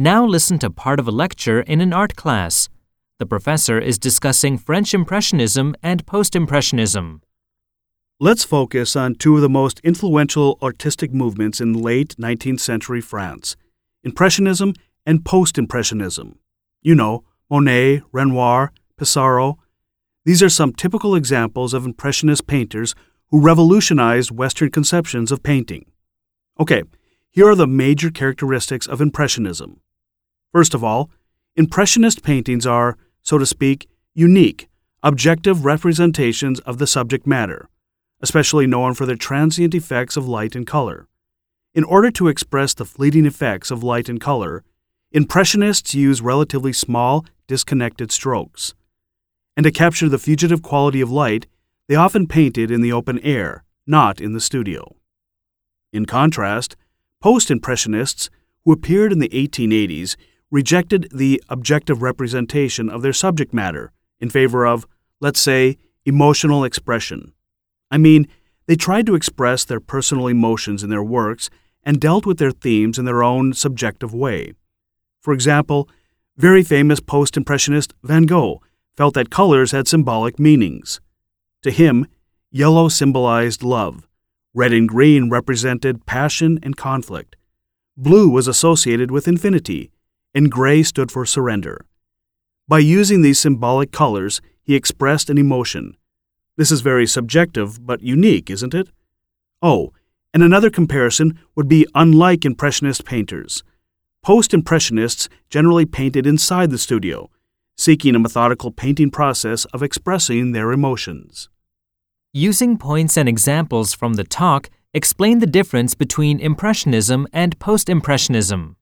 Now listen to part of a lecture in an art class. The professor is discussing French Impressionism and Post Impressionism. Let's focus on two of the most influential artistic movements in late 19th century France Impressionism and Post Impressionism. You know, Monet, Renoir, Pissarro. These are some typical examples of Impressionist painters who revolutionized Western conceptions of painting. Okay, here are the major characteristics of Impressionism. First of all, Impressionist paintings are, so to speak, unique, objective representations of the subject matter, especially known for their transient effects of light and color. In order to express the fleeting effects of light and color, Impressionists use relatively small, disconnected strokes. And to capture the fugitive quality of light, they often painted in the open air, not in the studio. In contrast, Post Impressionists, who appeared in the 1880s, rejected the objective representation of their subject matter in favor of, let's say, emotional expression. I mean, they tried to express their personal emotions in their works and dealt with their themes in their own subjective way. For example, very famous post Impressionist Van Gogh felt that colors had symbolic meanings. To him, yellow symbolized love, red and green represented passion and conflict, blue was associated with infinity, and gray stood for surrender. By using these symbolic colors, he expressed an emotion. This is very subjective, but unique, isn't it? Oh, and another comparison would be unlike Impressionist painters. Post Impressionists generally painted inside the studio, seeking a methodical painting process of expressing their emotions. Using points and examples from the talk, explain the difference between Impressionism and Post Impressionism.